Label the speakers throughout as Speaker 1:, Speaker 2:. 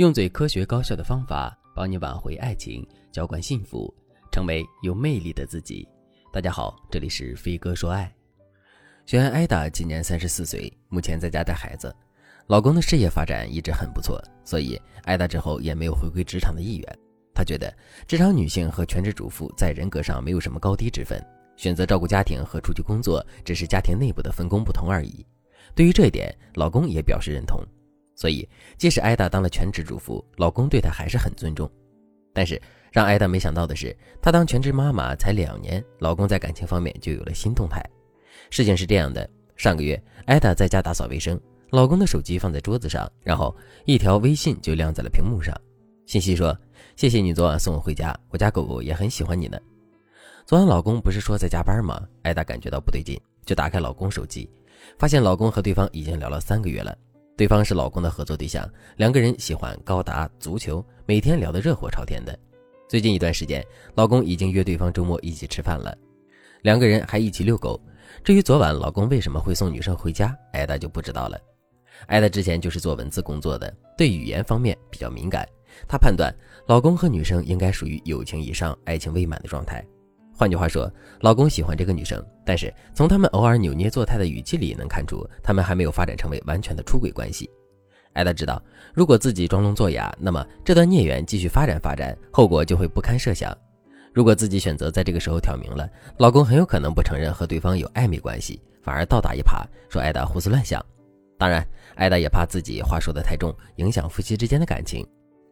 Speaker 1: 用最科学高效的方法帮你挽回爱情，浇灌幸福，成为有魅力的自己。大家好，这里是飞哥说爱。学员艾达今年三十四岁，目前在家带孩子，老公的事业发展一直很不错，所以艾达之后也没有回归职场的意愿。她觉得职场女性和全职主妇在人格上没有什么高低之分，选择照顾家庭和出去工作只是家庭内部的分工不同而已。对于这一点，老公也表示认同。所以，即使艾达当了全职主妇，老公对她还是很尊重。但是，让艾达没想到的是，她当全职妈妈才两年，老公在感情方面就有了新动态。事情是这样的：上个月，艾达在家打扫卫生，老公的手机放在桌子上，然后一条微信就亮在了屏幕上，信息说：“谢谢你昨晚送我回家，我家狗狗也很喜欢你呢。”昨晚老公不是说在加班吗？艾达感觉到不对劲，就打开老公手机，发现老公和对方已经聊了三个月了。对方是老公的合作对象，两个人喜欢高达、足球，每天聊得热火朝天的。最近一段时间，老公已经约对方周末一起吃饭了，两个人还一起遛狗。至于昨晚老公为什么会送女生回家，艾达就不知道了。艾达之前就是做文字工作的，对语言方面比较敏感，她判断老公和女生应该属于友情以上、爱情未满的状态。换句话说，老公喜欢这个女生，但是从他们偶尔扭捏作态的语气里能看出，他们还没有发展成为完全的出轨关系。艾达知道，如果自己装聋作哑，那么这段孽缘继续发展发展，后果就会不堪设想。如果自己选择在这个时候挑明了，老公很有可能不承认和对方有暧昧关系，反而倒打一耙，说艾达胡思乱想。当然，艾达也怕自己话说的太重，影响夫妻之间的感情，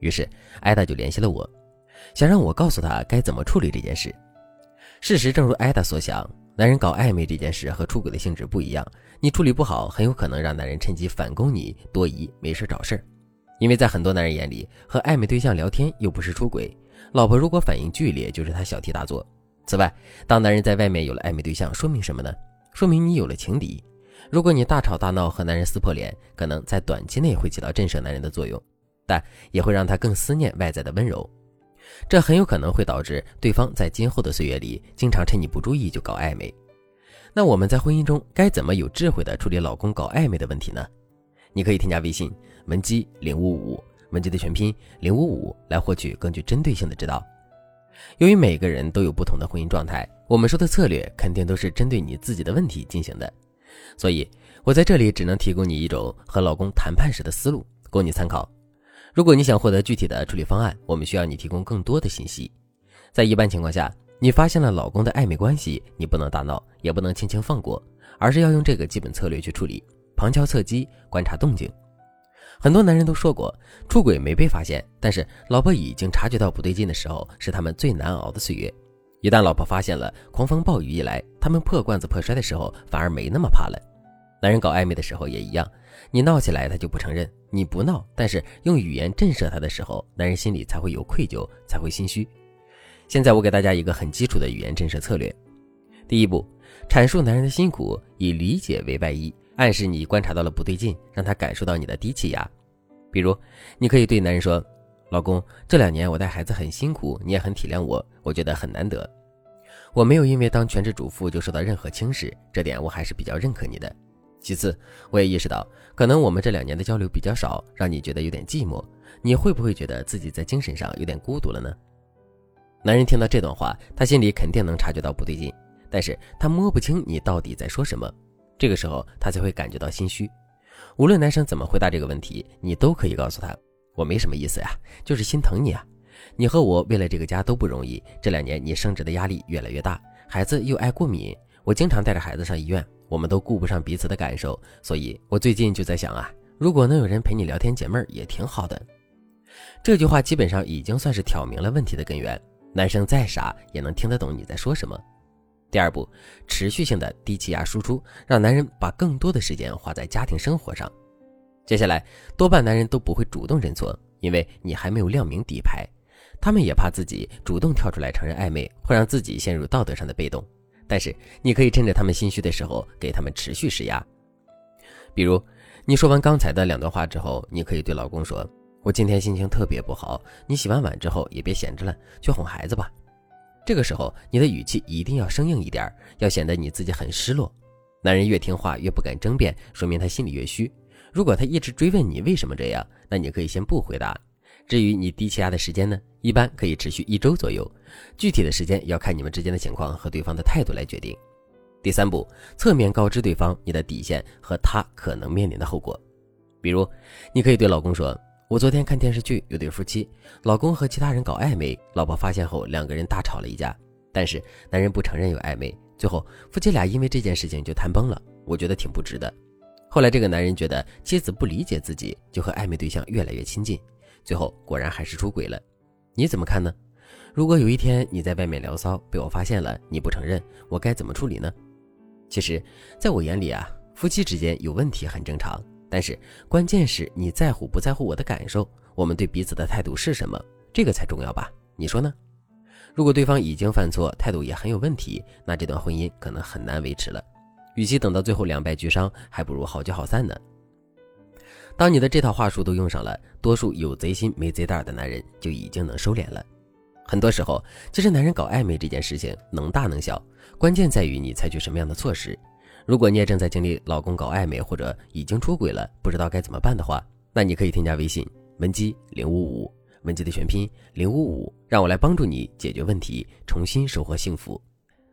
Speaker 1: 于是艾达就联系了我，想让我告诉他该怎么处理这件事。事实正如艾达所想，男人搞暧昧这件事和出轨的性质不一样，你处理不好，很有可能让男人趁机反攻你，多疑，没事找事儿。因为在很多男人眼里，和暧昧对象聊天又不是出轨，老婆如果反应剧烈，就是他小题大做。此外，当男人在外面有了暧昧对象，说明什么呢？说明你有了情敌。如果你大吵大闹和男人撕破脸，可能在短期内会起到震慑男人的作用，但也会让他更思念外在的温柔。这很有可能会导致对方在今后的岁月里经常趁你不注意就搞暧昧。那我们在婚姻中该怎么有智慧的处理老公搞暧昧的问题呢？你可以添加微信文姬零五五，文姬的全拼零五五，来获取更具针对性的指导。由于每个人都有不同的婚姻状态，我们说的策略肯定都是针对你自己的问题进行的，所以我在这里只能提供你一种和老公谈判时的思路，供你参考。如果你想获得具体的处理方案，我们需要你提供更多的信息。在一般情况下，你发现了老公的暧昧关系，你不能大闹，也不能轻轻放过，而是要用这个基本策略去处理：旁敲侧击，观察动静。很多男人都说过，出轨没被发现，但是老婆已经察觉到不对劲的时候，是他们最难熬的岁月。一旦老婆发现了，狂风暴雨一来，他们破罐子破摔的时候，反而没那么怕了。男人搞暧昧的时候也一样。你闹起来，他就不承认；你不闹，但是用语言震慑他的时候，男人心里才会有愧疚，才会心虚。现在我给大家一个很基础的语言震慑策略：第一步，阐述男人的辛苦，以理解为外衣，暗示你观察到了不对劲，让他感受到你的低气压。比如，你可以对男人说：“老公，这两年我带孩子很辛苦，你也很体谅我，我觉得很难得。我没有因为当全职主妇就受到任何轻视，这点我还是比较认可你的。”其次，我也意识到，可能我们这两年的交流比较少，让你觉得有点寂寞。你会不会觉得自己在精神上有点孤独了呢？男人听到这段话，他心里肯定能察觉到不对劲，但是他摸不清你到底在说什么。这个时候，他才会感觉到心虚。无论男生怎么回答这个问题，你都可以告诉他：“我没什么意思呀，就是心疼你啊。你和我为了这个家都不容易，这两年你升职的压力越来越大，孩子又爱过敏，我经常带着孩子上医院。”我们都顾不上彼此的感受，所以我最近就在想啊，如果能有人陪你聊天解闷儿也挺好的。这句话基本上已经算是挑明了问题的根源，男生再傻也能听得懂你在说什么。第二步，持续性的低气压输出，让男人把更多的时间花在家庭生活上。接下来，多半男人都不会主动认错，因为你还没有亮明底牌，他们也怕自己主动跳出来承认暧昧，会让自己陷入道德上的被动。但是你可以趁着他们心虚的时候，给他们持续施压。比如，你说完刚才的两段话之后，你可以对老公说：“我今天心情特别不好，你洗完碗之后也别闲着了，去哄孩子吧。”这个时候，你的语气一定要生硬一点，要显得你自己很失落。男人越听话越不敢争辩，说明他心里越虚。如果他一直追问你为什么这样，那你可以先不回答，至于你低气压的时间呢，一般可以持续一周左右，具体的时间要看你们之间的情况和对方的态度来决定。第三步，侧面告知对方你的底线和他可能面临的后果。比如，你可以对老公说：“我昨天看电视剧，有对夫妻，老公和其他人搞暧昧，老婆发现后，两个人大吵了一架。但是男人不承认有暧昧，最后夫妻俩因为这件事情就谈崩了。我觉得挺不值的。后来这个男人觉得妻子不理解自己，就和暧昧对象越来越亲近，最后果然还是出轨了。你怎么看呢？如果有一天你在外面聊骚被我发现了，你不承认，我该怎么处理呢？”其实，在我眼里啊，夫妻之间有问题很正常，但是关键是你在乎不在乎我的感受，我们对彼此的态度是什么，这个才重要吧？你说呢？如果对方已经犯错，态度也很有问题，那这段婚姻可能很难维持了。与其等到最后两败俱伤，还不如好聚好散呢。当你的这套话术都用上了，多数有贼心没贼胆的男人就已经能收敛了。很多时候，其实男人搞暧昧这件事情能大能小，关键在于你采取什么样的措施。如果你也正在经历老公搞暧昧或者已经出轨了，不知道该怎么办的话，那你可以添加微信文姬零五五，文姬的全拼零五五，让我来帮助你解决问题，重新收获幸福。